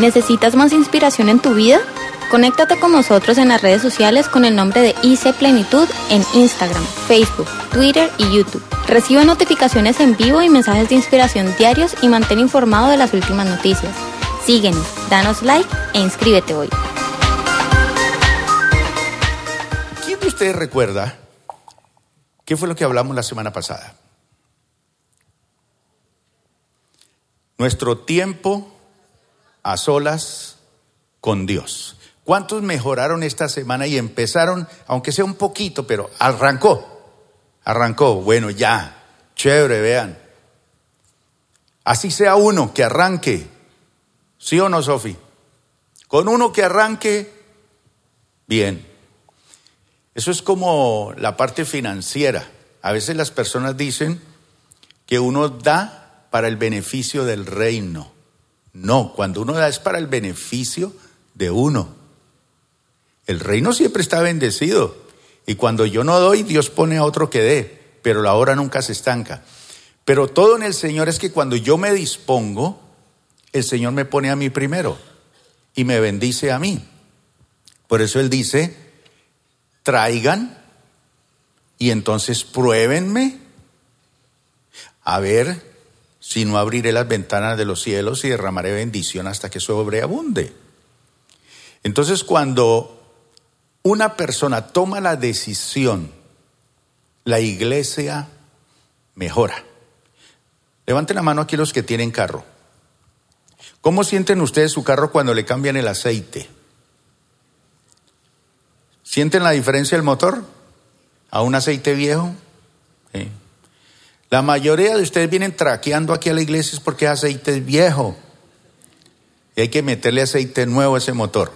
¿Necesitas más inspiración en tu vida? Conéctate con nosotros en las redes sociales con el nombre de IC Plenitud en Instagram, Facebook, Twitter y YouTube. Recibe notificaciones en vivo y mensajes de inspiración diarios y mantén informado de las últimas noticias. Síguenos, danos like e inscríbete hoy. ¿Quién de ustedes recuerda qué fue lo que hablamos la semana pasada? Nuestro tiempo a solas con Dios. ¿Cuántos mejoraron esta semana y empezaron, aunque sea un poquito, pero arrancó? Arrancó, bueno, ya, chévere, vean. Así sea uno que arranque, ¿sí o no, Sofi? Con uno que arranque, bien. Eso es como la parte financiera. A veces las personas dicen que uno da para el beneficio del reino. No, cuando uno da es para el beneficio de uno. El reino siempre está bendecido. Y cuando yo no doy, Dios pone a otro que dé. Pero la obra nunca se estanca. Pero todo en el Señor es que cuando yo me dispongo, el Señor me pone a mí primero y me bendice a mí. Por eso Él dice, traigan y entonces pruébenme a ver si no abriré las ventanas de los cielos y derramaré bendición hasta que sobreabunde. Entonces cuando una persona toma la decisión, la iglesia mejora. Levanten la mano aquí los que tienen carro. ¿Cómo sienten ustedes su carro cuando le cambian el aceite? ¿Sienten la diferencia del motor a un aceite viejo? La mayoría de ustedes vienen traqueando aquí a la iglesia es porque aceite es viejo. Y hay que meterle aceite nuevo a ese motor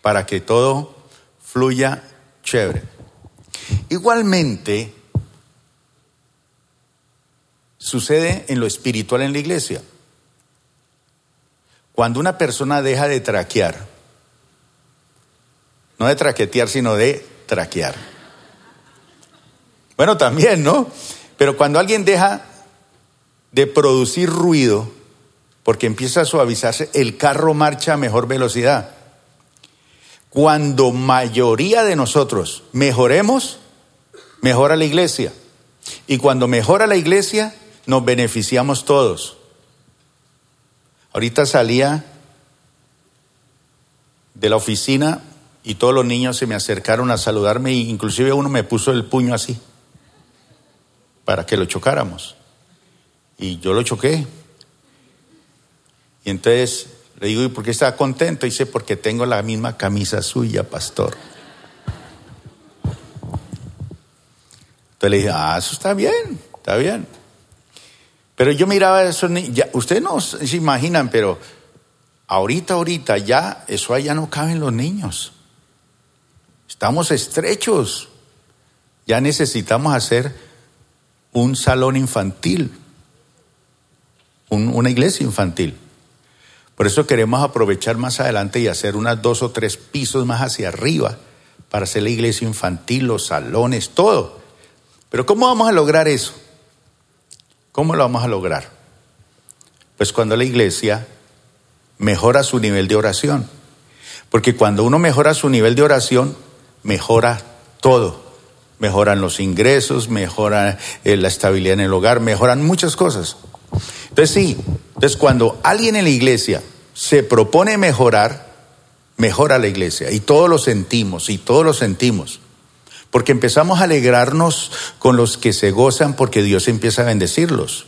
para que todo fluya chévere. Igualmente, sucede en lo espiritual en la iglesia. Cuando una persona deja de traquear, no de traquetear, sino de traquear. Bueno, también, ¿no? Pero cuando alguien deja de producir ruido, porque empieza a suavizarse, el carro marcha a mejor velocidad. Cuando mayoría de nosotros mejoremos, mejora la iglesia. Y cuando mejora la iglesia, nos beneficiamos todos. Ahorita salía de la oficina y todos los niños se me acercaron a saludarme e inclusive uno me puso el puño así para que lo chocáramos. Y yo lo choqué. Y entonces le digo, ¿y por qué está contento? dice, porque tengo la misma camisa suya, pastor. Entonces le dije, ah, eso está bien, está bien. Pero yo miraba a esos niños, ustedes no se imaginan, pero ahorita, ahorita ya, eso allá no caben los niños. Estamos estrechos. Ya necesitamos hacer un salón infantil, una iglesia infantil. Por eso queremos aprovechar más adelante y hacer unas dos o tres pisos más hacia arriba para hacer la iglesia infantil, los salones, todo. Pero ¿cómo vamos a lograr eso? ¿Cómo lo vamos a lograr? Pues cuando la iglesia mejora su nivel de oración. Porque cuando uno mejora su nivel de oración, mejora todo. Mejoran los ingresos, mejora eh, la estabilidad en el hogar, mejoran muchas cosas. Entonces sí, entonces cuando alguien en la iglesia se propone mejorar, mejora la iglesia. Y todos lo sentimos, y todos lo sentimos. Porque empezamos a alegrarnos con los que se gozan porque Dios empieza a bendecirlos.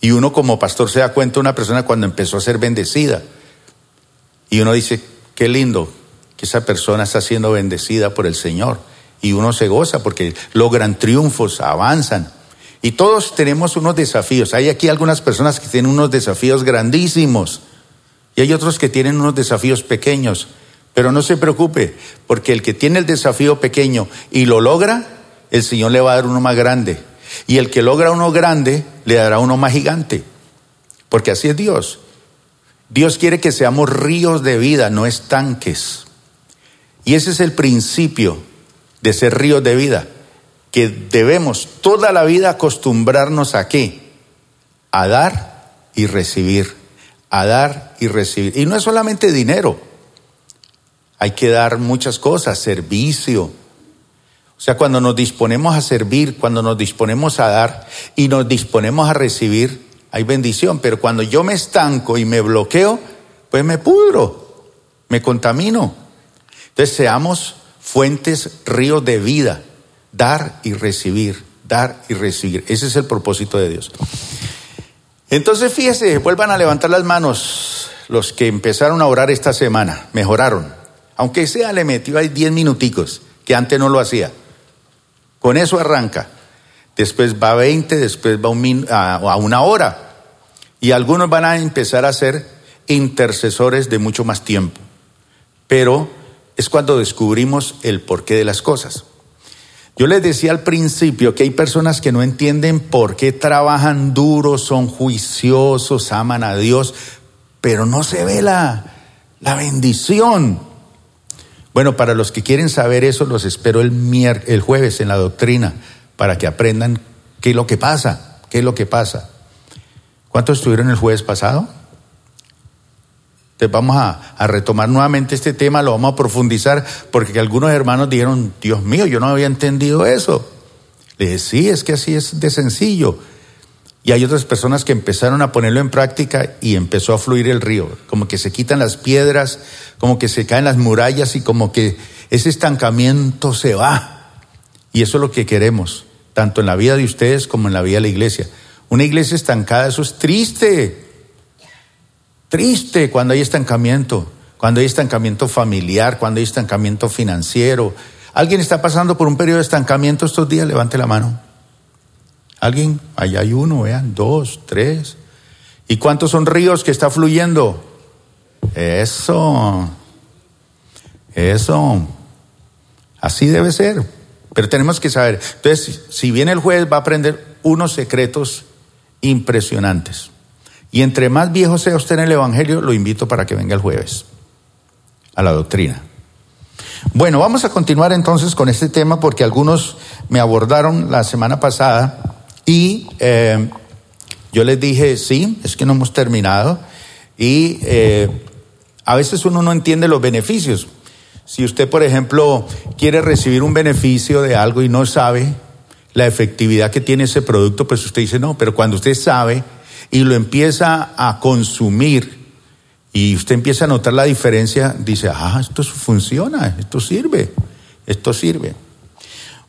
Y uno como pastor se da cuenta de una persona cuando empezó a ser bendecida. Y uno dice, qué lindo que esa persona está siendo bendecida por el Señor. Y uno se goza porque logran triunfos, avanzan. Y todos tenemos unos desafíos. Hay aquí algunas personas que tienen unos desafíos grandísimos y hay otros que tienen unos desafíos pequeños. Pero no se preocupe, porque el que tiene el desafío pequeño y lo logra, el Señor le va a dar uno más grande. Y el que logra uno grande, le dará uno más gigante. Porque así es Dios. Dios quiere que seamos ríos de vida, no estanques. Y ese es el principio de ser ríos de vida que debemos toda la vida acostumbrarnos a qué? A dar y recibir, a dar y recibir. Y no es solamente dinero, hay que dar muchas cosas, servicio. O sea, cuando nos disponemos a servir, cuando nos disponemos a dar y nos disponemos a recibir, hay bendición. Pero cuando yo me estanco y me bloqueo, pues me pudro, me contamino. Entonces seamos fuentes, ríos de vida, dar y recibir, dar y recibir. Ese es el propósito de Dios. Entonces fíjese, vuelvan a levantar las manos los que empezaron a orar esta semana, mejoraron. Aunque sea le metió ahí 10 minuticos, que antes no lo hacía. Con eso arranca. Después va a 20, después va a una hora. Y algunos van a empezar a ser intercesores de mucho más tiempo. Pero es cuando descubrimos el porqué de las cosas. Yo les decía al principio que hay personas que no entienden por qué trabajan duro, son juiciosos, aman a Dios, pero no se ve la, la bendición. Bueno, para los que quieren saber eso, los espero el, el jueves en la doctrina para que aprendan qué es lo que pasa, qué es lo que pasa. ¿Cuántos estuvieron el jueves pasado? Vamos a, retomar nuevamente este tema, lo vamos a profundizar, porque algunos hermanos dijeron, Dios mío, yo no había entendido eso. Le dije, sí, es que así es de sencillo. Y hay otras personas que empezaron a ponerlo en práctica y empezó a fluir el río, como que se quitan las piedras, como que se caen las murallas y como que ese estancamiento se va. Y eso es lo que queremos, tanto en la vida de ustedes como en la vida de la iglesia. Una iglesia estancada, eso es triste. Triste cuando hay estancamiento, cuando hay estancamiento familiar, cuando hay estancamiento financiero. ¿Alguien está pasando por un periodo de estancamiento estos días? Levante la mano. ¿Alguien? Allá hay uno, vean, dos, tres. ¿Y cuántos son ríos que está fluyendo? Eso. Eso. Así debe ser. Pero tenemos que saber. Entonces, si viene el juez, va a aprender unos secretos impresionantes. Y entre más viejo sea usted en el Evangelio, lo invito para que venga el jueves a la doctrina. Bueno, vamos a continuar entonces con este tema porque algunos me abordaron la semana pasada y eh, yo les dije, sí, es que no hemos terminado y eh, a veces uno no entiende los beneficios. Si usted, por ejemplo, quiere recibir un beneficio de algo y no sabe la efectividad que tiene ese producto, pues usted dice, no, pero cuando usted sabe y lo empieza a consumir y usted empieza a notar la diferencia, dice, ah, esto funciona, esto sirve, esto sirve.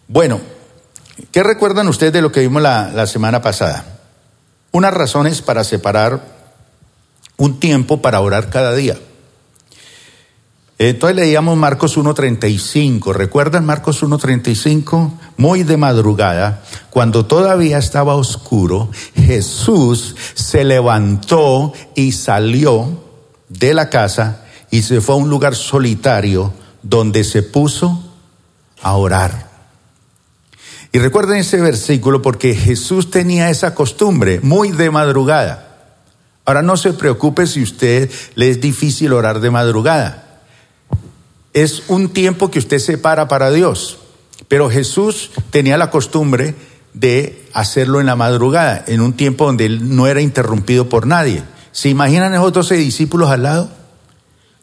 Bueno, ¿qué recuerdan ustedes de lo que vimos la, la semana pasada? Unas razones para separar un tiempo para orar cada día. Entonces leíamos Marcos 1.35. ¿Recuerdan Marcos 1.35? Muy de madrugada, cuando todavía estaba oscuro, Jesús se levantó y salió de la casa y se fue a un lugar solitario donde se puso a orar. Y recuerden ese versículo porque Jesús tenía esa costumbre muy de madrugada. Ahora no se preocupe si usted le es difícil orar de madrugada es un tiempo que usted separa para Dios. Pero Jesús tenía la costumbre de hacerlo en la madrugada, en un tiempo donde él no era interrumpido por nadie. ¿Se imaginan esos 12 discípulos al lado?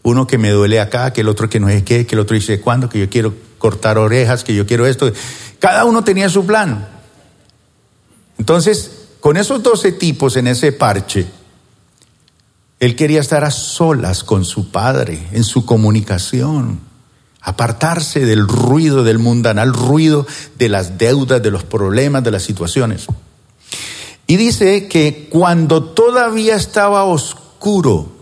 Uno que me duele acá, que el otro que no es qué, que el otro dice cuándo, que yo quiero cortar orejas, que yo quiero esto. Cada uno tenía su plan. Entonces, con esos 12 tipos en ese parche, él quería estar a solas con su padre, en su comunicación, apartarse del ruido del mundanal ruido de las deudas, de los problemas, de las situaciones. Y dice que cuando todavía estaba oscuro,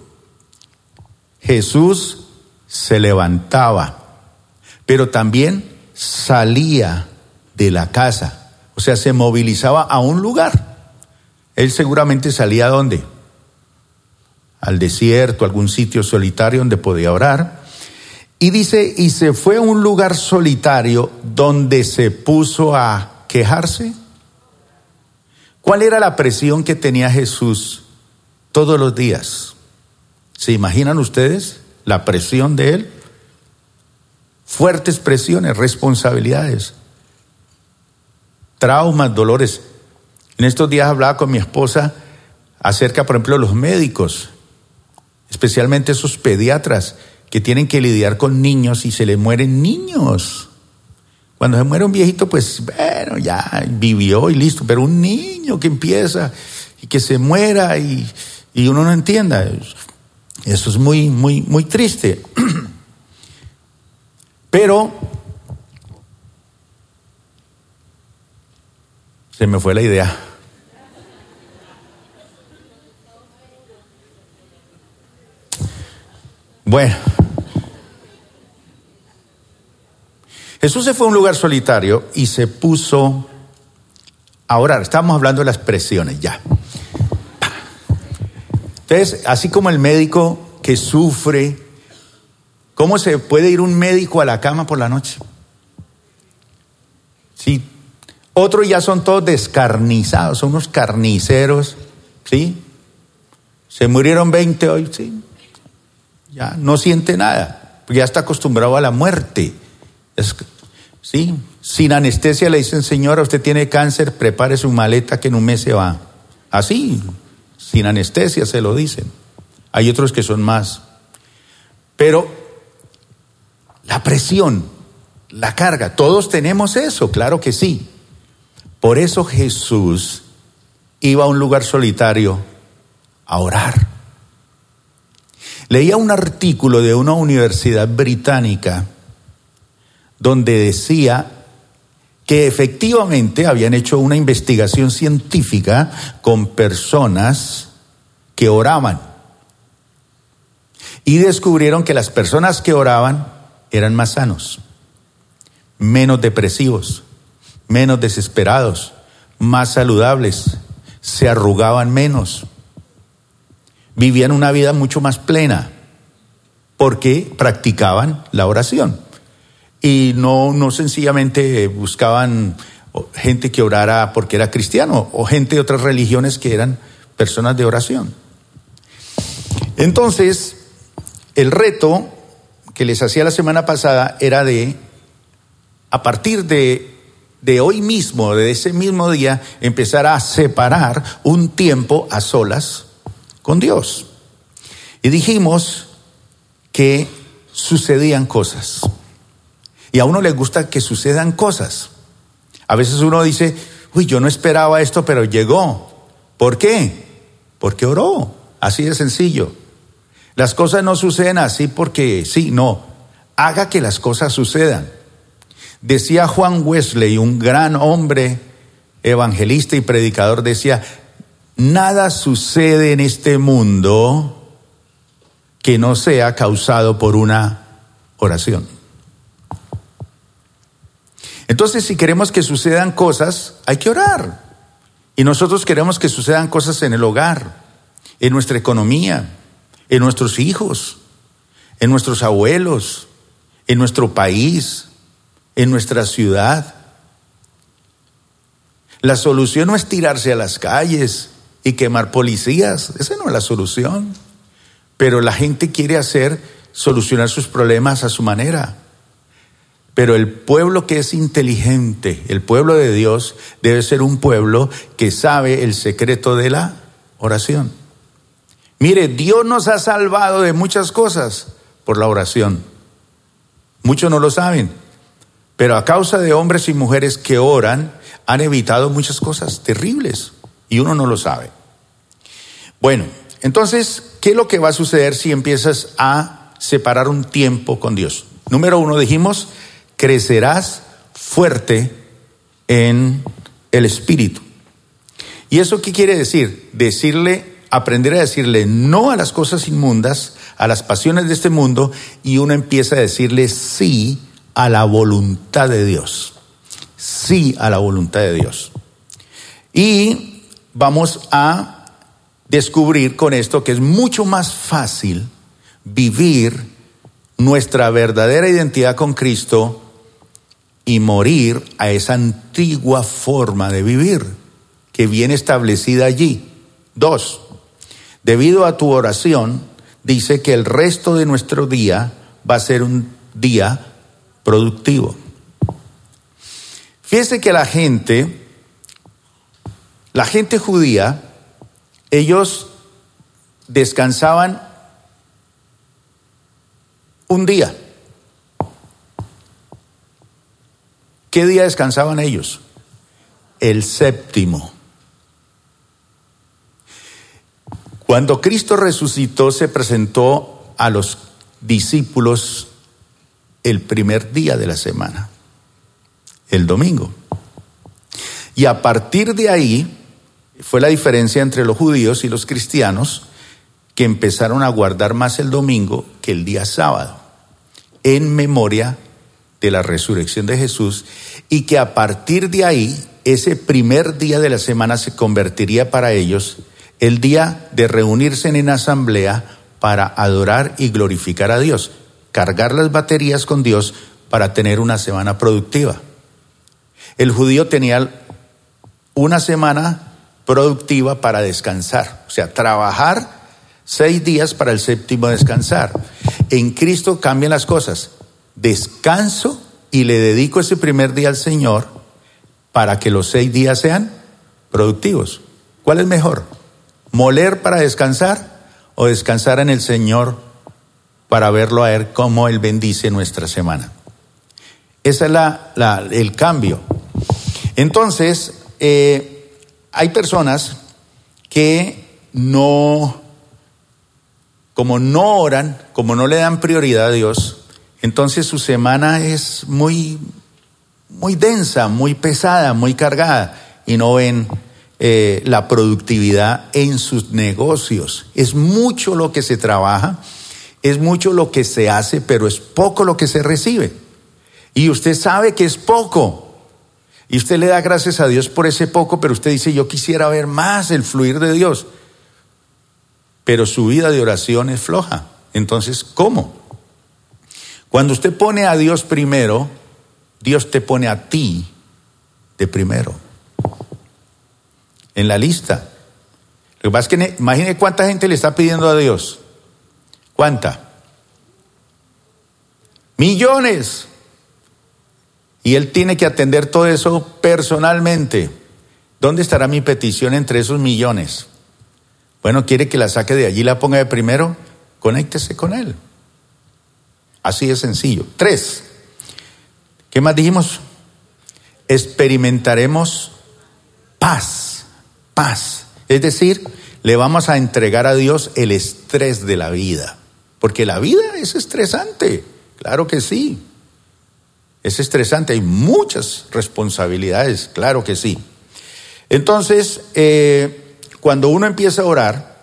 Jesús se levantaba, pero también salía de la casa, o sea, se movilizaba a un lugar. Él seguramente salía a dónde? Al desierto, algún sitio solitario donde podía orar. Y dice, y se fue a un lugar solitario donde se puso a quejarse. ¿Cuál era la presión que tenía Jesús todos los días? ¿Se imaginan ustedes la presión de él? Fuertes presiones, responsabilidades, traumas, dolores. En estos días hablaba con mi esposa acerca, por ejemplo, de los médicos especialmente esos pediatras que tienen que lidiar con niños y se le mueren niños. Cuando se muere un viejito, pues bueno, ya vivió y listo, pero un niño que empieza y que se muera y, y uno no entienda, eso es muy, muy, muy triste. Pero se me fue la idea. Bueno, Jesús se fue a un lugar solitario y se puso a orar. Estamos hablando de las presiones ya. Entonces, así como el médico que sufre, ¿cómo se puede ir un médico a la cama por la noche? Sí. Otros ya son todos descarnizados, son unos carniceros, ¿sí? Se murieron 20 hoy, sí ya no siente nada, ya está acostumbrado a la muerte. ¿sí? Sin anestesia le dicen, señora, usted tiene cáncer, prepare su maleta que en un mes se va. Así, sin anestesia se lo dicen. Hay otros que son más. Pero la presión, la carga, todos tenemos eso, claro que sí. Por eso Jesús iba a un lugar solitario a orar. Leía un artículo de una universidad británica donde decía que efectivamente habían hecho una investigación científica con personas que oraban. Y descubrieron que las personas que oraban eran más sanos, menos depresivos, menos desesperados, más saludables, se arrugaban menos vivían una vida mucho más plena porque practicaban la oración y no, no sencillamente buscaban gente que orara porque era cristiano o gente de otras religiones que eran personas de oración. Entonces, el reto que les hacía la semana pasada era de, a partir de, de hoy mismo, de ese mismo día, empezar a separar un tiempo a solas con Dios. Y dijimos que sucedían cosas. Y a uno le gusta que sucedan cosas. A veces uno dice, uy, yo no esperaba esto, pero llegó. ¿Por qué? Porque oró. Así de sencillo. Las cosas no suceden así porque sí, no. Haga que las cosas sucedan. Decía Juan Wesley, un gran hombre evangelista y predicador, decía, Nada sucede en este mundo que no sea causado por una oración. Entonces, si queremos que sucedan cosas, hay que orar. Y nosotros queremos que sucedan cosas en el hogar, en nuestra economía, en nuestros hijos, en nuestros abuelos, en nuestro país, en nuestra ciudad. La solución no es tirarse a las calles y quemar policías. Esa no es la solución. Pero la gente quiere hacer, solucionar sus problemas a su manera. Pero el pueblo que es inteligente, el pueblo de Dios, debe ser un pueblo que sabe el secreto de la oración. Mire, Dios nos ha salvado de muchas cosas por la oración. Muchos no lo saben, pero a causa de hombres y mujeres que oran, han evitado muchas cosas terribles y uno no lo sabe. Bueno, entonces, ¿qué es lo que va a suceder si empiezas a separar un tiempo con Dios? Número uno, dijimos, crecerás fuerte en el espíritu. ¿Y eso qué quiere decir? Decirle, aprender a decirle no a las cosas inmundas, a las pasiones de este mundo, y uno empieza a decirle sí a la voluntad de Dios. Sí a la voluntad de Dios. Y vamos a descubrir con esto que es mucho más fácil vivir nuestra verdadera identidad con Cristo y morir a esa antigua forma de vivir que viene establecida allí. Dos, debido a tu oración, dice que el resto de nuestro día va a ser un día productivo. Fíjese que la gente la gente judía, ellos descansaban un día. ¿Qué día descansaban ellos? El séptimo. Cuando Cristo resucitó, se presentó a los discípulos el primer día de la semana, el domingo. Y a partir de ahí fue la diferencia entre los judíos y los cristianos que empezaron a guardar más el domingo que el día sábado, en memoria de la resurrección de Jesús, y que a partir de ahí, ese primer día de la semana se convertiría para ellos el día de reunirse en asamblea para adorar y glorificar a Dios, cargar las baterías con Dios para tener una semana productiva. El judío tenía una semana productiva para descansar, o sea, trabajar seis días para el séptimo descansar. En Cristo cambian las cosas. Descanso y le dedico ese primer día al Señor para que los seis días sean productivos. ¿Cuál es mejor? moler para descansar o descansar en el Señor para verlo a Él cómo Él bendice nuestra semana. Ese es la, el cambio. Entonces, eh, hay personas que no, como no oran, como no le dan prioridad a Dios, entonces su semana es muy, muy densa, muy pesada, muy cargada y no ven eh, la productividad en sus negocios. Es mucho lo que se trabaja, es mucho lo que se hace, pero es poco lo que se recibe. Y usted sabe que es poco. Y usted le da gracias a Dios por ese poco, pero usted dice, yo quisiera ver más el fluir de Dios. Pero su vida de oración es floja. Entonces, ¿cómo? Cuando usted pone a Dios primero, Dios te pone a ti de primero en la lista. Lo que pasa es que imagine cuánta gente le está pidiendo a Dios. ¿Cuánta? Millones. Y Él tiene que atender todo eso personalmente. ¿Dónde estará mi petición entre esos millones? Bueno, quiere que la saque de allí, la ponga de primero, conéctese con Él. Así de sencillo. Tres. ¿Qué más dijimos? Experimentaremos paz paz. Es decir, le vamos a entregar a Dios el estrés de la vida. Porque la vida es estresante, claro que sí. Es estresante, hay muchas responsabilidades, claro que sí. Entonces, eh, cuando uno empieza a orar,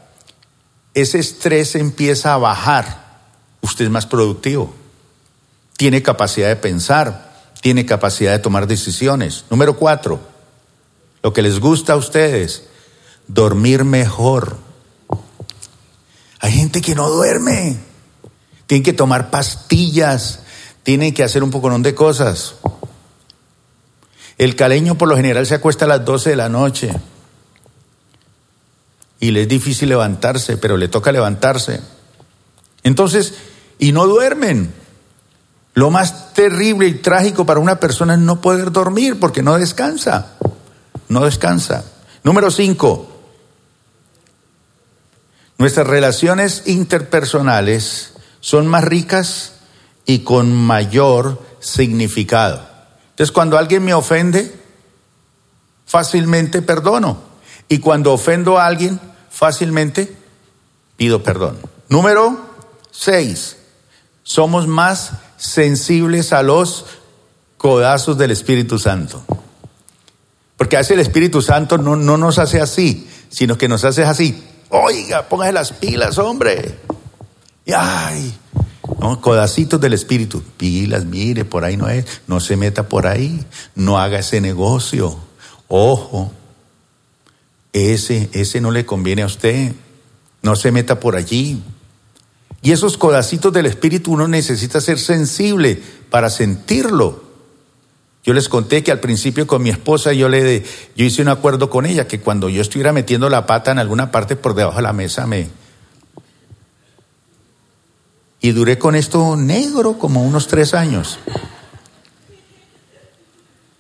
ese estrés empieza a bajar. Usted es más productivo, tiene capacidad de pensar, tiene capacidad de tomar decisiones. Número cuatro, lo que les gusta a ustedes, dormir mejor. Hay gente que no duerme, tienen que tomar pastillas, tienen que hacer un poco de cosas. El caleño por lo general se acuesta a las 12 de la noche y le es difícil levantarse, pero le toca levantarse. Entonces, y no duermen. Lo más terrible y trágico para una persona es no poder dormir porque no descansa no descansa. Número cinco, nuestras relaciones interpersonales son más ricas y con mayor significado. Entonces, cuando alguien me ofende, fácilmente perdono. Y cuando ofendo a alguien, fácilmente pido perdón. Número seis, somos más sensibles a los codazos del Espíritu Santo. Porque hace el Espíritu Santo no, no nos hace así, sino que nos hace así. Oiga, póngase las pilas, hombre. Y ay, no, codacitos del Espíritu. Pilas, mire, por ahí no es. No se meta por ahí. No haga ese negocio. Ojo. Ese, ese no le conviene a usted. No se meta por allí. Y esos codacitos del Espíritu uno necesita ser sensible para sentirlo. Yo les conté que al principio con mi esposa yo le yo hice un acuerdo con ella que cuando yo estuviera metiendo la pata en alguna parte por debajo de la mesa me y duré con esto negro como unos tres años.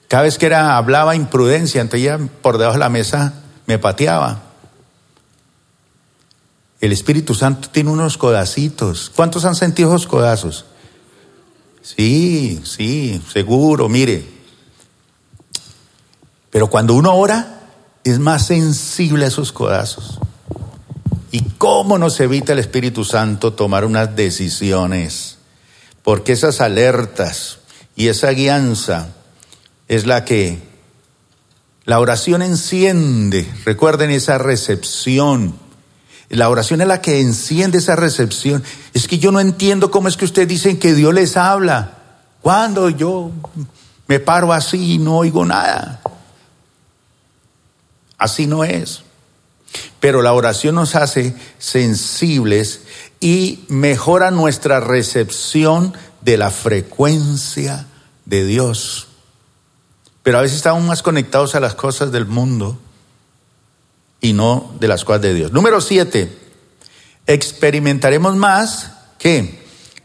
Cada vez que era hablaba imprudencia, entonces ella por debajo de la mesa me pateaba. El Espíritu Santo tiene unos codacitos. ¿Cuántos han sentido esos codazos? Sí, sí, seguro, mire. Pero cuando uno ora, es más sensible a esos codazos. ¿Y cómo nos evita el Espíritu Santo tomar unas decisiones? Porque esas alertas y esa guianza es la que la oración enciende. Recuerden esa recepción. La oración es la que enciende esa recepción. Es que yo no entiendo cómo es que ustedes dicen que Dios les habla. Cuando yo me paro así y no oigo nada. Así no es. Pero la oración nos hace sensibles y mejora nuestra recepción de la frecuencia de Dios. Pero a veces estamos más conectados a las cosas del mundo y no de las cosas de Dios. Número siete, experimentaremos más que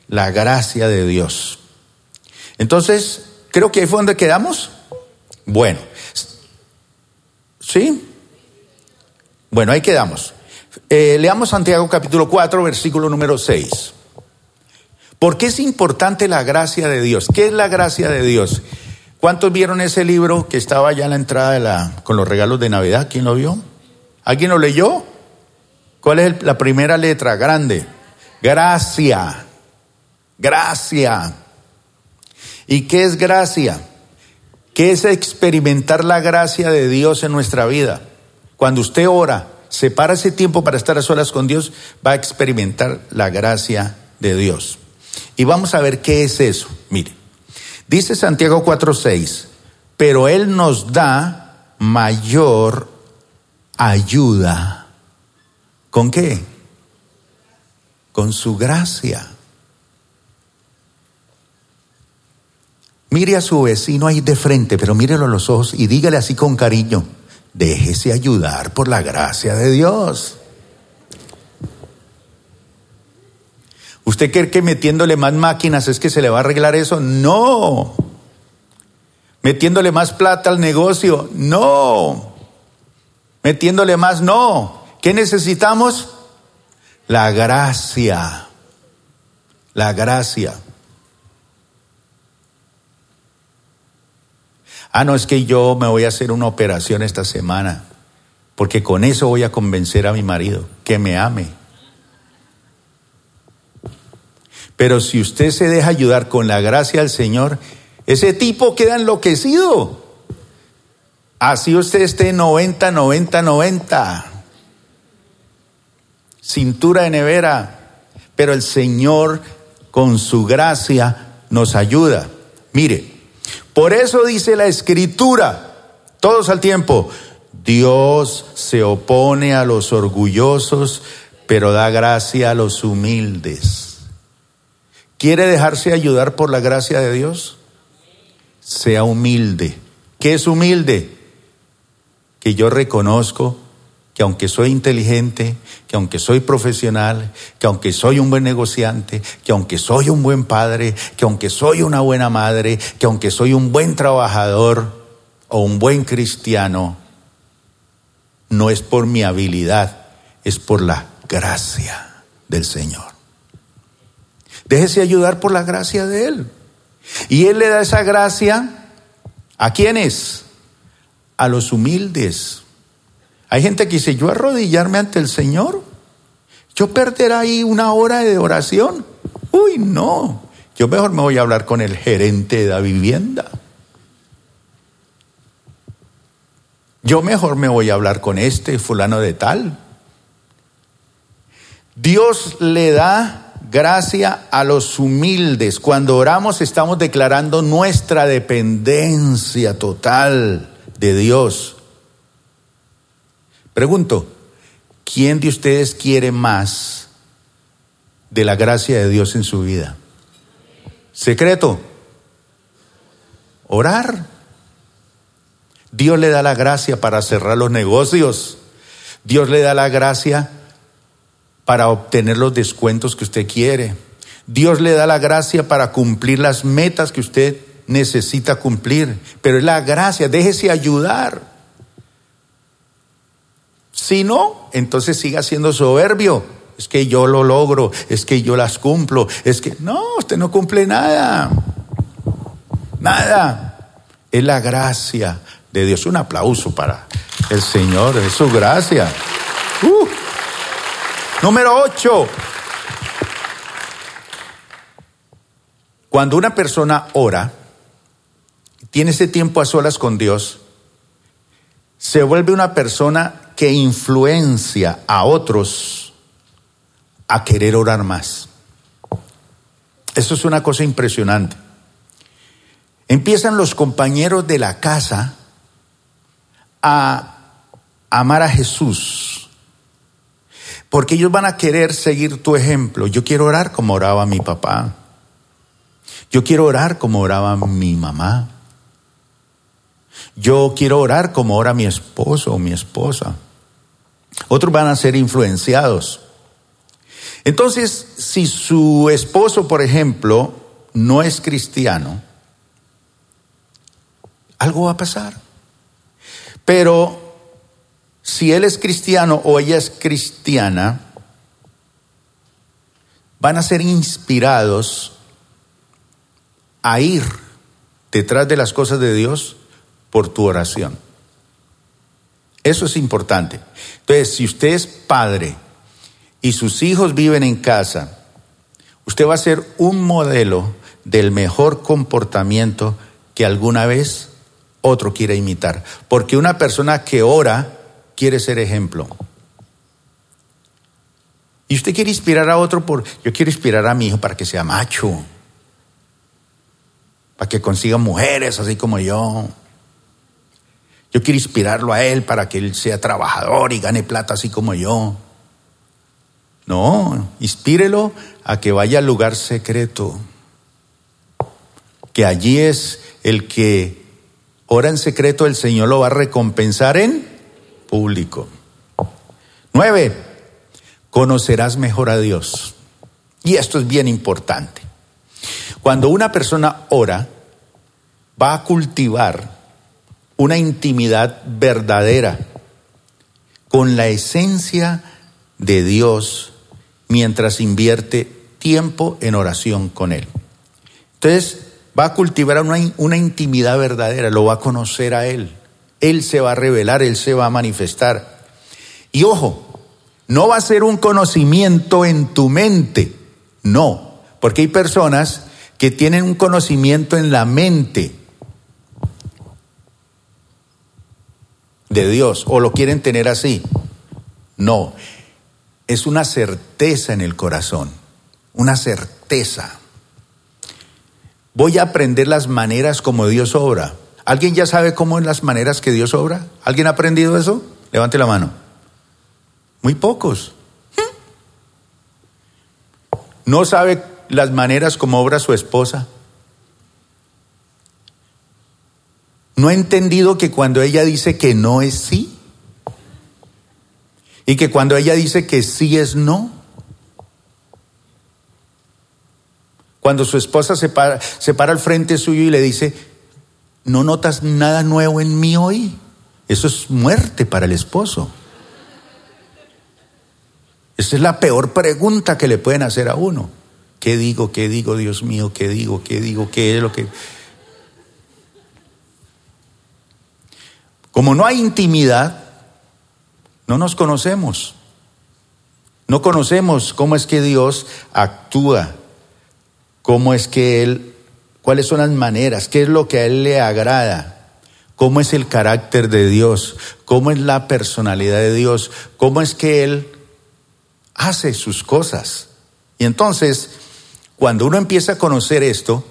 la gracia de Dios. Entonces, creo que ahí fue donde quedamos. Bueno, ¿sí? Bueno, ahí quedamos. Eh, leamos Santiago capítulo 4, versículo número 6. ¿Por qué es importante la gracia de Dios? ¿Qué es la gracia de Dios? ¿Cuántos vieron ese libro que estaba ya en la entrada de la, con los regalos de Navidad? ¿Quién lo vio? ¿Alguien lo leyó? ¿Cuál es la primera letra grande? Gracia. Gracia. ¿Y qué es gracia? ¿Qué es experimentar la gracia de Dios en nuestra vida? Cuando usted ora, separa ese tiempo para estar a solas con Dios, va a experimentar la gracia de Dios. Y vamos a ver qué es eso. Mire, dice Santiago 4:6, pero Él nos da mayor ayuda. ¿Con qué? Con su gracia. Mire a su vecino ahí de frente, pero mírelo a los ojos y dígale así con cariño. Déjese ayudar por la gracia de Dios. ¿Usted cree que metiéndole más máquinas es que se le va a arreglar eso? No. Metiéndole más plata al negocio? No. Metiéndole más? No. ¿Qué necesitamos? La gracia. La gracia. Ah, no, es que yo me voy a hacer una operación esta semana, porque con eso voy a convencer a mi marido que me ame. Pero si usted se deja ayudar con la gracia del Señor, ese tipo queda enloquecido. Así usted esté 90, 90, 90. Cintura de nevera. Pero el Señor con su gracia nos ayuda. Mire, por eso dice la escritura, todos al tiempo, Dios se opone a los orgullosos, pero da gracia a los humildes. ¿Quiere dejarse ayudar por la gracia de Dios? Sea humilde. ¿Qué es humilde? Que yo reconozco que aunque soy inteligente, que aunque soy profesional, que aunque soy un buen negociante, que aunque soy un buen padre, que aunque soy una buena madre, que aunque soy un buen trabajador o un buen cristiano, no es por mi habilidad, es por la gracia del Señor. Déjese ayudar por la gracia de Él. Y Él le da esa gracia a quienes? A los humildes, hay gente que dice, yo arrodillarme ante el Señor, yo perder ahí una hora de oración. Uy, no, yo mejor me voy a hablar con el gerente de la vivienda. Yo mejor me voy a hablar con este fulano de tal. Dios le da gracia a los humildes. Cuando oramos estamos declarando nuestra dependencia total de Dios. Pregunto, ¿quién de ustedes quiere más de la gracia de Dios en su vida? Secreto, orar. Dios le da la gracia para cerrar los negocios. Dios le da la gracia para obtener los descuentos que usted quiere. Dios le da la gracia para cumplir las metas que usted necesita cumplir. Pero es la gracia, déjese ayudar. Si no, entonces siga siendo soberbio. Es que yo lo logro, es que yo las cumplo, es que no, usted no cumple nada. nada. Es la gracia de Dios. Un aplauso para el Señor, es su gracia. Uh. Número 8. Cuando una persona ora, tiene ese tiempo a solas con Dios, se vuelve una persona que influencia a otros a querer orar más. Eso es una cosa impresionante. Empiezan los compañeros de la casa a amar a Jesús, porque ellos van a querer seguir tu ejemplo. Yo quiero orar como oraba mi papá. Yo quiero orar como oraba mi mamá. Yo quiero orar como ora mi esposo o mi esposa. Otros van a ser influenciados. Entonces, si su esposo, por ejemplo, no es cristiano, algo va a pasar. Pero si él es cristiano o ella es cristiana, van a ser inspirados a ir detrás de las cosas de Dios por tu oración. Eso es importante. Entonces, si usted es padre y sus hijos viven en casa, usted va a ser un modelo del mejor comportamiento que alguna vez otro quiera imitar. Porque una persona que ora quiere ser ejemplo. Y usted quiere inspirar a otro por, yo quiero inspirar a mi hijo para que sea macho, para que consiga mujeres así como yo. Yo quiero inspirarlo a él para que él sea trabajador y gane plata así como yo. No, inspírelo a que vaya al lugar secreto, que allí es el que ora en secreto, el Señor lo va a recompensar en público. Nueve, conocerás mejor a Dios. Y esto es bien importante. Cuando una persona ora, va a cultivar una intimidad verdadera con la esencia de Dios mientras invierte tiempo en oración con Él. Entonces, va a cultivar una, una, intimidad verdadera, lo va a conocer a Él. Él se va a revelar, Él se va a manifestar. Y ojo, no va a ser un conocimiento en tu mente, no, porque hay personas que tienen un conocimiento en la mente, de Dios o lo quieren tener así. No, es una certeza en el corazón, una certeza. Voy a aprender las maneras como Dios obra. ¿Alguien ya sabe cómo en las maneras que Dios obra? ¿Alguien ha aprendido eso? Levante la mano. Muy pocos. ¿No sabe las maneras como obra su esposa? ¿No ha entendido que cuando ella dice que no es sí? Y que cuando ella dice que sí es no. Cuando su esposa se para, se para al frente suyo y le dice, ¿no notas nada nuevo en mí hoy? Eso es muerte para el esposo. Esa es la peor pregunta que le pueden hacer a uno. ¿Qué digo? ¿Qué digo, Dios mío? ¿Qué digo? ¿Qué digo? ¿Qué es lo que... Como no hay intimidad, no nos conocemos. No conocemos cómo es que Dios actúa, cómo es que Él, cuáles son las maneras, qué es lo que a Él le agrada, cómo es el carácter de Dios, cómo es la personalidad de Dios, cómo es que Él hace sus cosas. Y entonces, cuando uno empieza a conocer esto,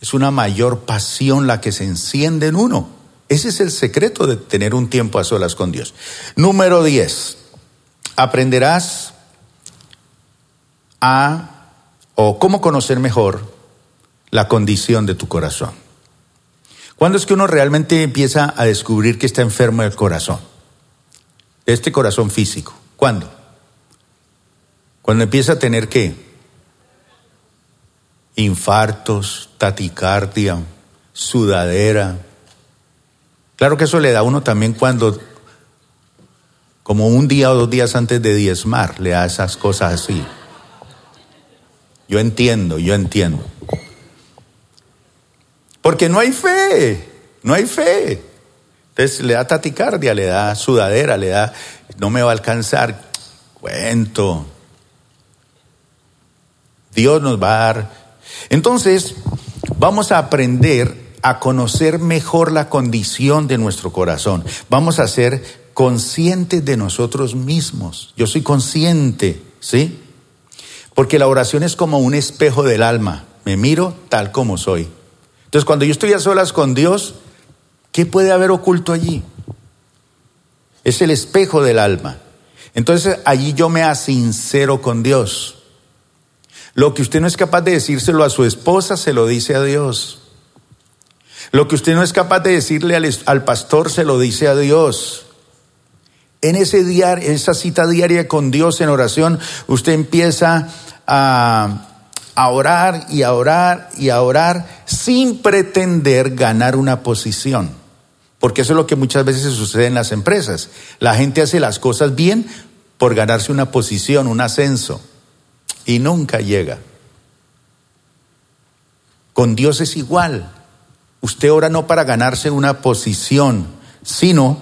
es una mayor pasión la que se enciende en uno. Ese es el secreto de tener un tiempo a solas con Dios. Número 10. Aprenderás a o cómo conocer mejor la condición de tu corazón. ¿Cuándo es que uno realmente empieza a descubrir que está enfermo del corazón? Este corazón físico. ¿Cuándo? Cuando empieza a tener qué? Infartos, taticardia, sudadera, Claro que eso le da a uno también cuando, como un día o dos días antes de diezmar, le da esas cosas así. Yo entiendo, yo entiendo. Porque no hay fe, no hay fe. Entonces le da taticardia, le da sudadera, le da, no me va a alcanzar. Cuento. Dios nos va a dar. Entonces, vamos a aprender a conocer mejor la condición de nuestro corazón. Vamos a ser conscientes de nosotros mismos. Yo soy consciente, ¿sí? Porque la oración es como un espejo del alma. Me miro tal como soy. Entonces, cuando yo estoy a solas con Dios, ¿qué puede haber oculto allí? Es el espejo del alma. Entonces, allí yo me asincero con Dios. Lo que usted no es capaz de decírselo a su esposa, se lo dice a Dios. Lo que usted no es capaz de decirle al, pastor, se lo dice a Dios. En ese diario, esa cita diaria con Dios en oración, usted empieza a, a orar y a orar y a orar sin pretender ganar una posición. Porque eso es lo que muchas veces sucede en las empresas. La gente hace las cosas bien por ganarse una posición, un ascenso y nunca llega. Con Dios es igual. Usted ora no para ganarse una posición, sino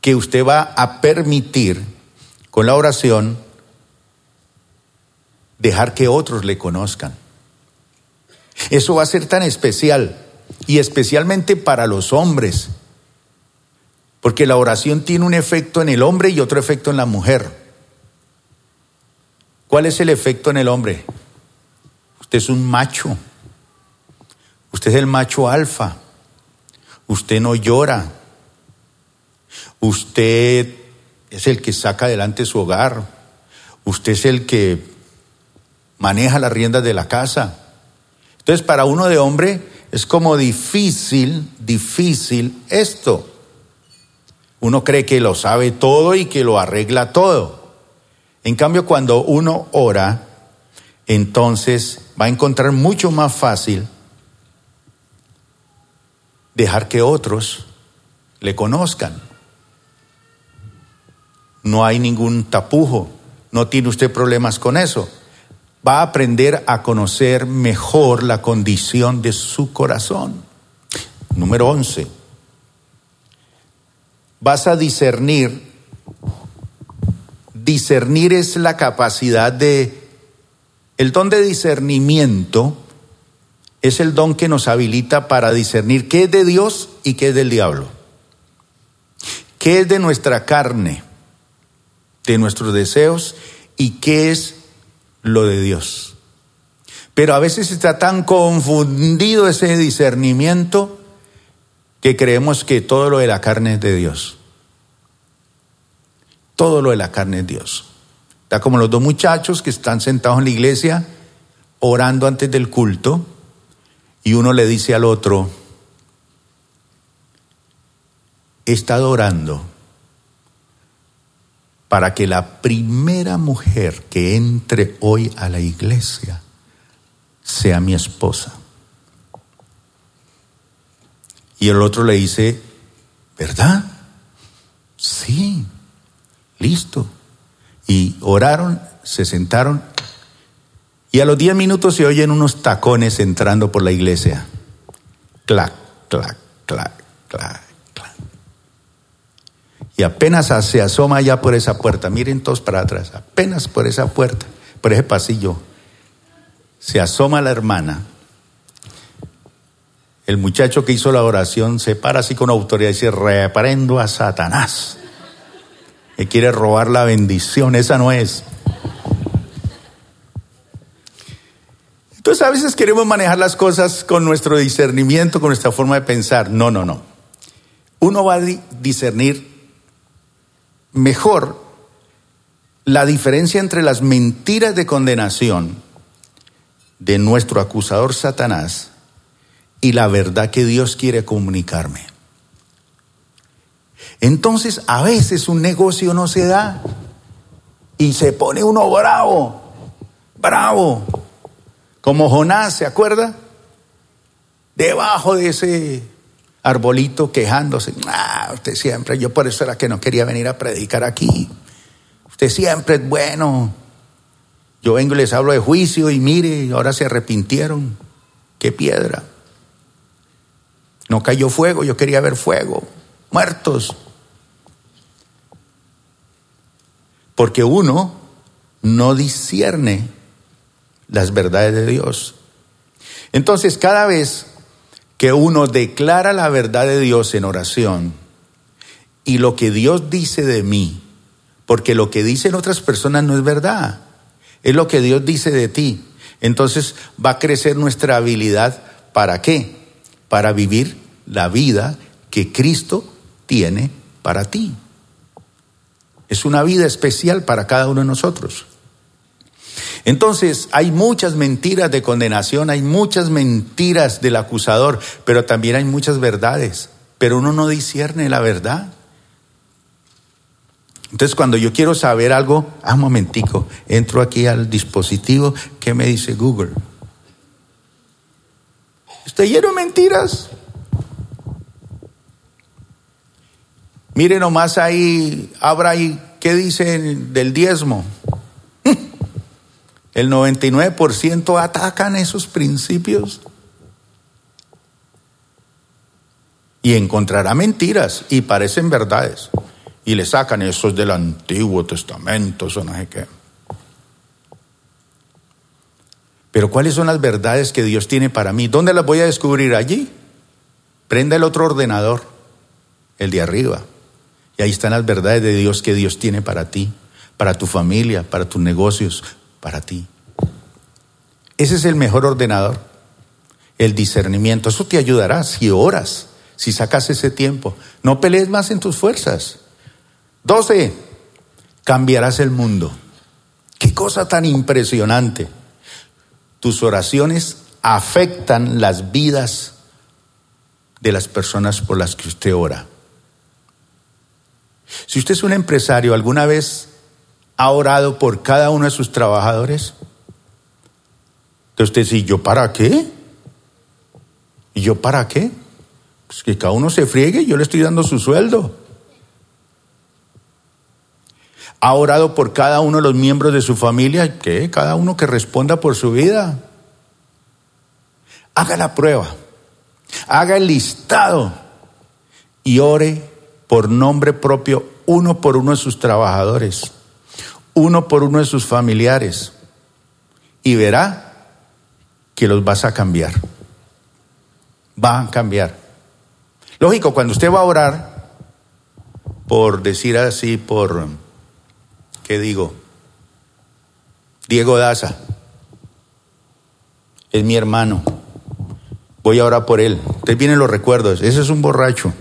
que usted va a permitir con la oración dejar que otros le conozcan. Eso va a ser tan especial y especialmente para los hombres, porque la oración tiene un efecto en el hombre y otro efecto en la mujer. ¿Cuál es el efecto en el hombre? Usted es un macho. Usted es el macho alfa. Usted no llora. Usted es el que saca adelante su hogar. Usted es el que maneja las riendas de la casa. Entonces, para uno de hombre es como difícil, difícil esto. Uno cree que lo sabe todo y que lo arregla todo. En cambio, cuando uno ora, entonces va a encontrar mucho más fácil dejar que otros le conozcan. No hay ningún tapujo, no tiene usted problemas con eso. Va a aprender a conocer mejor la condición de su corazón. Número 11. Vas a discernir discernir es la capacidad de, el don de discernimiento es el don que nos habilita para discernir qué es de Dios y qué es del diablo. ¿Qué es de nuestra carne, de nuestros deseos y qué es lo de Dios? Pero a veces está tan confundido ese discernimiento que creemos que todo lo de la carne es de Dios todo lo de la carne es Dios. Está como los dos muchachos que están sentados en la iglesia orando antes del culto y uno le dice al otro, he estado orando para que la primera mujer que entre hoy a la iglesia sea mi esposa. Y el otro le dice, ¿verdad? Sí. Listo. Y oraron, se sentaron y a los diez minutos se oyen unos tacones entrando por la iglesia. Clac, clac, clac, clac, clac. Y apenas se asoma ya por esa puerta, miren todos para atrás, apenas por esa puerta, por ese pasillo, se asoma la hermana. El muchacho que hizo la oración se para así con autoridad y dice, reprendo a Satanás que quiere robar la bendición, esa no es. Entonces a veces queremos manejar las cosas con nuestro discernimiento, con nuestra forma de pensar. No, no, no. Uno va a discernir mejor la diferencia entre las mentiras de condenación de nuestro acusador Satanás y la verdad que Dios quiere comunicarme. Entonces, a veces un negocio no se da y se pone uno bravo, bravo, como Jonás, ¿se acuerda? Debajo de ese arbolito quejándose. Ah, usted siempre, yo por eso era que no quería venir a predicar aquí. Usted siempre es bueno. Yo vengo y les hablo de juicio y mire, ahora se arrepintieron. Qué piedra. No cayó fuego, yo quería ver fuego. Muertos. Porque uno no discierne las verdades de Dios. Entonces, cada vez que uno declara la verdad de Dios en oración y lo que Dios dice de mí, porque lo que dicen otras personas no es verdad, es lo que Dios dice de ti. Entonces va a crecer nuestra habilidad para qué? Para vivir la vida que Cristo tiene para ti. Es una vida especial para cada uno de nosotros. Entonces, hay muchas mentiras de condenación, hay muchas mentiras del acusador, pero también hay muchas verdades. Pero uno no discierne la verdad. Entonces, cuando yo quiero saber algo, ah, un momentico, entro aquí al dispositivo, ¿qué me dice Google? Está lleno mentiras. Mire nomás ahí, abra ahí, ¿qué dice del diezmo? El 99% atacan esos principios. Y encontrará mentiras y parecen verdades. Y le sacan esos del Antiguo Testamento, eso no sé qué. Pero ¿cuáles son las verdades que Dios tiene para mí? ¿Dónde las voy a descubrir? Allí. Prenda el otro ordenador, el de arriba. Y ahí están las verdades de Dios que Dios tiene para ti, para tu familia, para tus negocios, para ti. Ese es el mejor ordenador, el discernimiento. Eso te ayudará si oras, si sacas ese tiempo. No pelees más en tus fuerzas. 12. Cambiarás el mundo. Qué cosa tan impresionante. Tus oraciones afectan las vidas de las personas por las que usted ora. Si usted es un empresario, ¿alguna vez ha orado por cada uno de sus trabajadores? Entonces usted ¿y yo para qué? ¿Y yo para qué? Pues que cada uno se friegue, yo le estoy dando su sueldo. ¿Ha orado por cada uno de los miembros de su familia? ¿Qué? Cada uno que responda por su vida. Haga la prueba, haga el listado y ore por nombre propio uno por uno de sus trabajadores, uno por uno de sus familiares, y verá que los vas a cambiar. Van a cambiar. Lógico, cuando usted va a orar, por decir así, por, ¿qué digo? Diego Daza, es mi hermano, voy a orar por él. Ustedes vienen los recuerdos, ese es un borracho.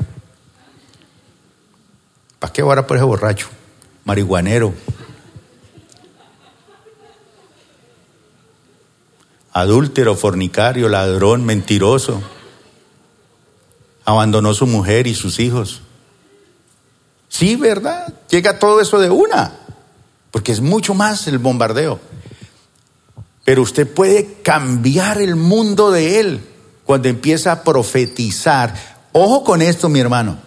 ¿Para qué ahora por ese borracho? Marihuanero. Adúltero, fornicario, ladrón, mentiroso. Abandonó su mujer y sus hijos. Sí, ¿verdad? Llega todo eso de una. Porque es mucho más el bombardeo. Pero usted puede cambiar el mundo de él cuando empieza a profetizar. Ojo con esto, mi hermano.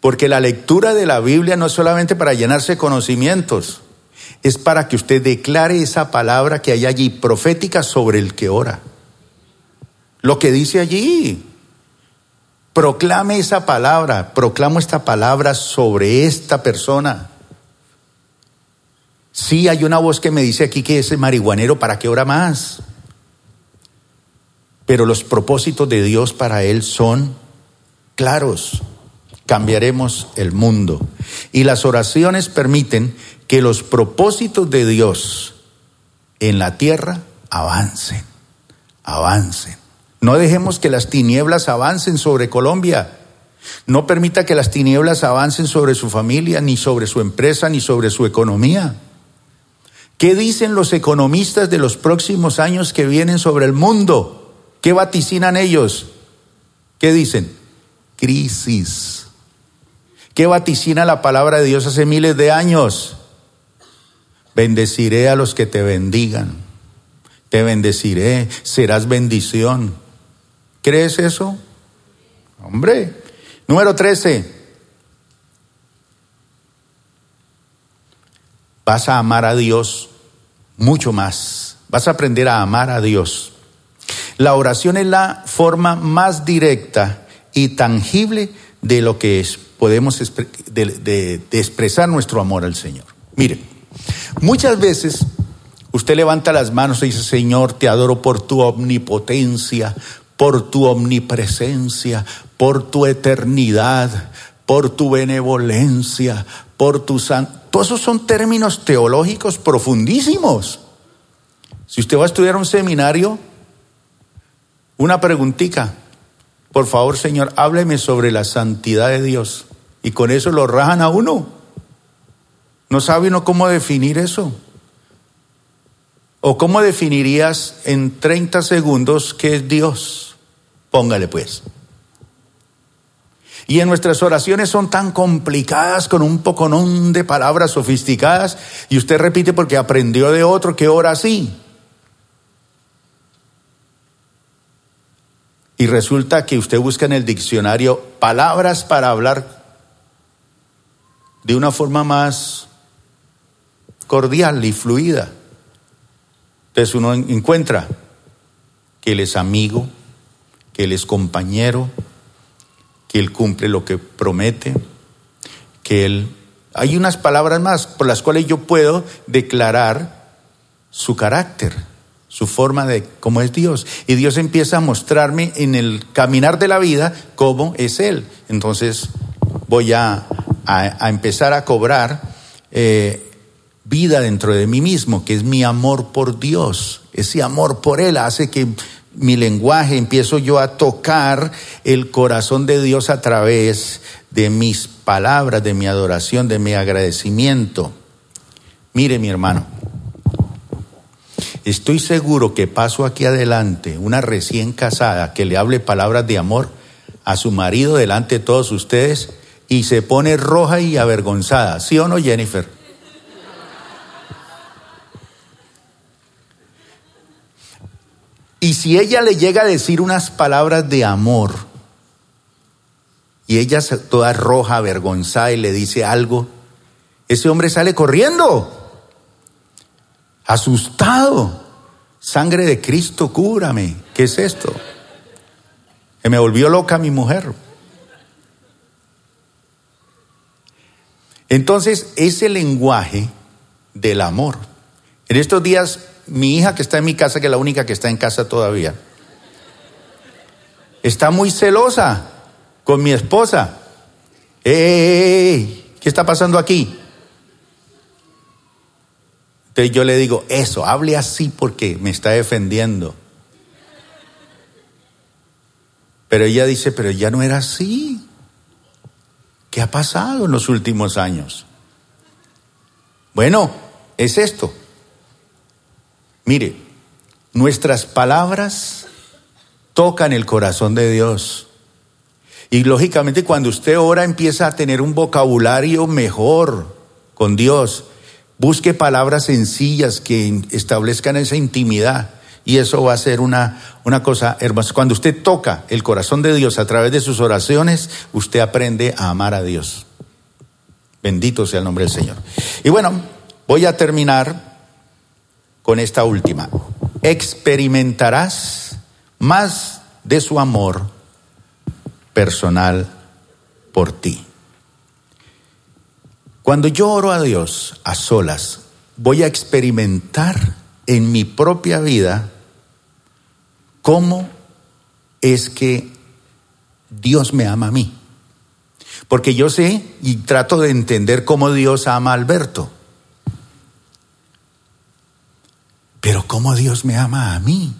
Porque la lectura de la Biblia no es solamente para llenarse conocimientos, es para que usted declare esa palabra que hay allí profética sobre el que ora. Lo que dice allí. Proclame esa palabra, proclamo esta palabra sobre esta persona. Sí, hay una voz que me dice aquí que ese marihuanero, ¿para qué ora más? Pero los propósitos de Dios para él son claros cambiaremos el mundo. Y las oraciones permiten que los propósitos de Dios en la tierra avancen, avancen. No dejemos que las tinieblas avancen sobre Colombia. No permita que las tinieblas avancen sobre su familia, ni sobre su empresa, ni sobre su economía. ¿Qué dicen los economistas de los próximos años que vienen sobre el mundo? ¿Qué vaticinan ellos? ¿Qué dicen? Crisis. ¿Qué vaticina la palabra de Dios hace miles de años? Bendeciré a los que te bendigan. Te bendeciré, serás bendición. ¿Crees eso? Hombre. Número 13. Vas a amar a Dios mucho más. Vas a aprender a amar a Dios. La oración es la forma más directa y tangible de lo que podemos de, expresar nuestro amor al Señor. Mire, muchas veces usted levanta las manos y dice, Señor, te adoro por tu omnipotencia, por tu omnipresencia, por tu eternidad, por tu benevolencia, por tu san... Todos esos son términos teológicos profundísimos. Si usted va a estudiar un seminario, una preguntita. Por favor, Señor, hábleme sobre la santidad de Dios. Y con eso lo rajan a uno. No sabe uno cómo definir eso. ¿O cómo definirías en 30 segundos qué es Dios? Póngale pues. Y en nuestras oraciones son tan complicadas con un poconón de palabras sofisticadas y usted repite porque aprendió de otro que ora así. Y resulta que usted busca en el diccionario palabras para hablar de una forma más cordial y fluida. Entonces uno encuentra que él es amigo, que él es compañero, que Él cumple lo que promete, que Él... Hay unas palabras más por las cuales yo puedo declarar su carácter, su forma de cómo es Dios. Y Dios empieza a mostrarme en el caminar de la vida cómo es Él. Entonces voy a, a, empezar a cobrar eh, vida dentro de mí mismo, que es mi amor por Dios. Ese amor por Él hace que mi lenguaje, empiezo yo a tocar el corazón de Dios a través de mis palabras, de mi adoración, de mi agradecimiento. Mire mi hermano, estoy seguro que paso aquí adelante una recién casada que le hable palabras de amor a su marido delante de todos ustedes y se pone roja y avergonzada. ¿Sí o no, Jennifer? Y si ella le llega a decir unas palabras de amor, y ella toda roja, avergonzada, y le dice algo, ese hombre sale corriendo, asustado. Sangre de Cristo, cúrame. ¿Qué es esto? Que me volvió loca mi mujer. Entonces, ese lenguaje del amor. En estos días mi hija que está en mi casa, que es la única que está en casa todavía, está muy celosa con mi esposa. ¿Qué está pasando aquí? Entonces yo le digo, eso, hable así porque me está defendiendo. Pero ella dice, pero ya no era así. ¿Qué ha pasado en los últimos años? Bueno, es esto. Mire, nuestras palabras tocan el corazón de Dios. Y lógicamente cuando usted ora empieza a tener un vocabulario mejor con Dios. Busque palabras sencillas que establezcan esa intimidad. Y eso va a ser una, una cosa hermosa. Cuando usted toca el corazón de Dios a través de sus oraciones, usted aprende a amar a Dios. Bendito sea el nombre del Señor. Y bueno, voy a terminar con esta última. Experimentarás más de su amor personal por ti. Cuando yo oro a Dios a solas, voy a experimentar en mi propia vida cómo es que Dios me ama a mí. Porque yo sé y trato de entender cómo Dios ama a Alberto. Pero ¿cómo Dios me ama a mí?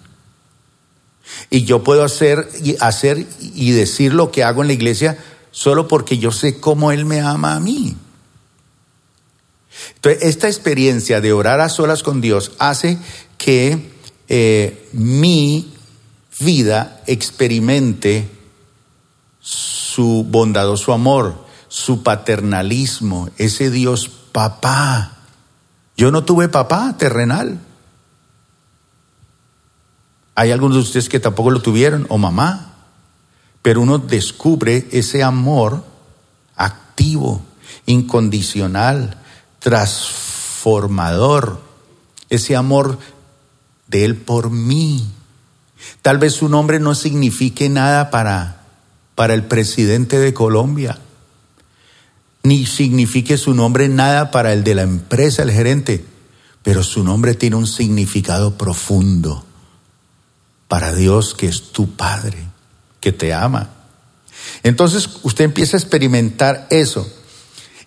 Y yo puedo hacer y, hacer y decir lo que hago en la iglesia solo porque yo sé cómo Él me ama a mí. Entonces, esta experiencia de orar a solas con Dios hace que eh, mi vida experimente su bondadoso amor, su paternalismo, ese Dios papá. Yo no tuve papá terrenal. Hay algunos de ustedes que tampoco lo tuvieron, o mamá, pero uno descubre ese amor activo, incondicional, transformador, ese amor de Él por mí. Tal vez su nombre no signifique nada para, para el presidente de Colombia, ni signifique su nombre nada para el de la empresa, el gerente, pero su nombre tiene un significado profundo para Dios que es tu Padre, que te ama. Entonces usted empieza a experimentar eso.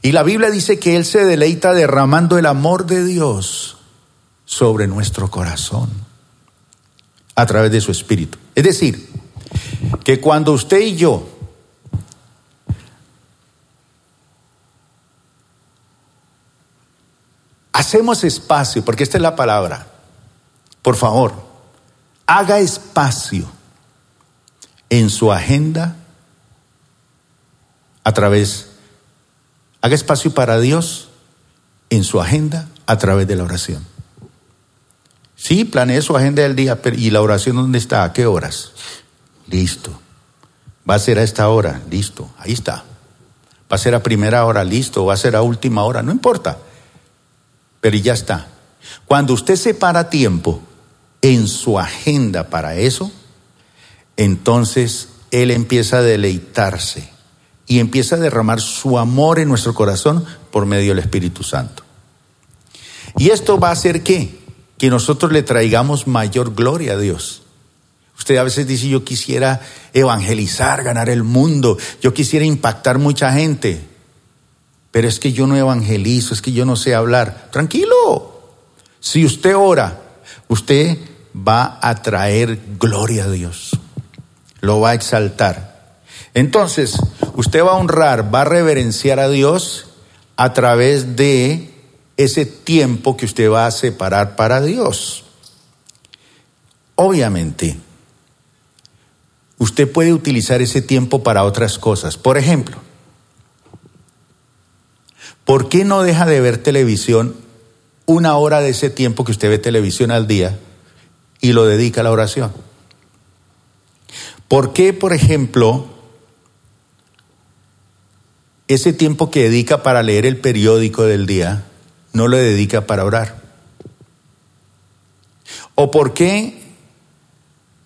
Y la Biblia dice que Él se deleita derramando el amor de Dios sobre nuestro corazón a través de su Espíritu. Es decir, que cuando usted y yo hacemos espacio, porque esta es la palabra, por favor, haga espacio en su agenda a través, haga espacio para Dios en su agenda a través de la oración. Sí, planee su agenda del día, pero ¿y la oración dónde está? ¿A qué horas? Listo. Va a ser a esta hora, listo, ahí está. Va a ser a primera hora, listo, va a ser a última hora, no importa. Pero ya está. Cuando usted separa tiempo en su agenda para eso, entonces Él empieza a deleitarse y empieza a derramar su amor en nuestro corazón por medio del Espíritu Santo. Y esto va a hacer qué? Que nosotros le traigamos mayor gloria a Dios. Usted a veces dice, yo quisiera evangelizar, ganar el mundo, yo quisiera impactar mucha gente, pero es que yo no evangelizo, es que yo no sé hablar. Tranquilo, si usted ora, usted va a traer gloria a Dios, lo va a exaltar. Entonces, usted va a honrar, va a reverenciar a Dios a través de ese tiempo que usted va a separar para Dios. Obviamente, usted puede utilizar ese tiempo para otras cosas. Por ejemplo, ¿por qué no deja de ver televisión una hora de ese tiempo que usted ve televisión al día y lo dedica a la oración? ¿Por qué, por ejemplo, ese tiempo que dedica para leer el periódico del día no lo dedica para orar? ¿O por qué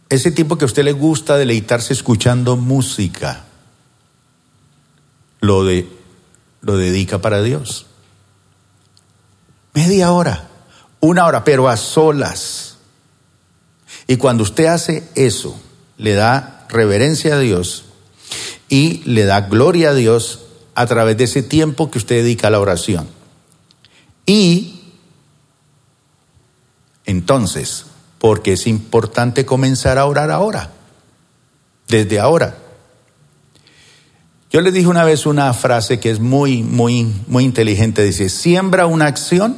ese tiempo que a usted le gusta deleitarse escuchando música lo, de, lo dedica para Dios? Media hora, una hora, pero a solas. Y cuando usted hace eso, le da reverencia a Dios y le da gloria a Dios a través de ese tiempo que usted dedica a la oración. Y entonces, porque es importante comenzar a orar ahora, desde ahora. Yo le dije una vez una frase que es muy, muy, muy inteligente. Dice, siembra una acción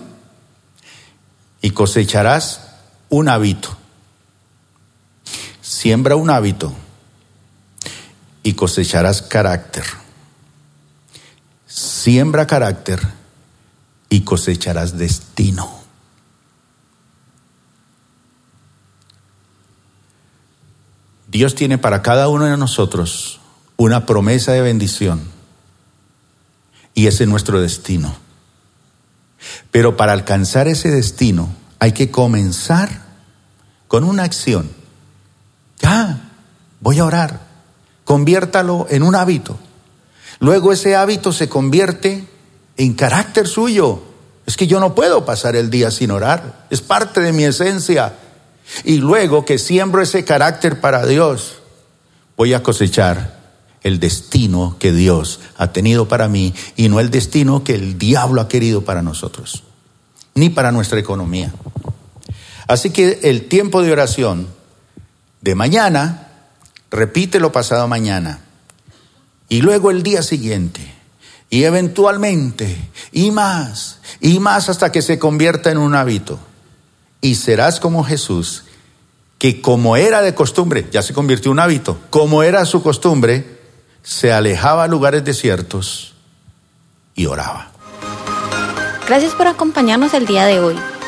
y cosecharás un hábito. Siembra un hábito y cosecharás carácter. Siembra carácter y cosecharás destino. Dios tiene para cada uno de nosotros una promesa de bendición y ese es nuestro destino. Pero para alcanzar ese destino hay que comenzar con una acción. Voy a orar. Conviértalo en un hábito. Luego ese hábito se convierte en carácter suyo. Es que yo no puedo pasar el día sin orar. Es parte de mi esencia. Y luego que siembro ese carácter para Dios, voy a cosechar el destino que Dios ha tenido para mí y no el destino que el diablo ha querido para nosotros, ni para nuestra economía. Así que el tiempo de oración de mañana, repítelo pasado mañana, y luego el día siguiente, y eventualmente, y más, y más hasta que se convierta en un hábito. Y serás como Jesús, que como era de costumbre, ya se convirtió en un hábito, como era su costumbre, se alejaba a lugares desiertos y oraba. Gracias por acompañarnos el día de hoy.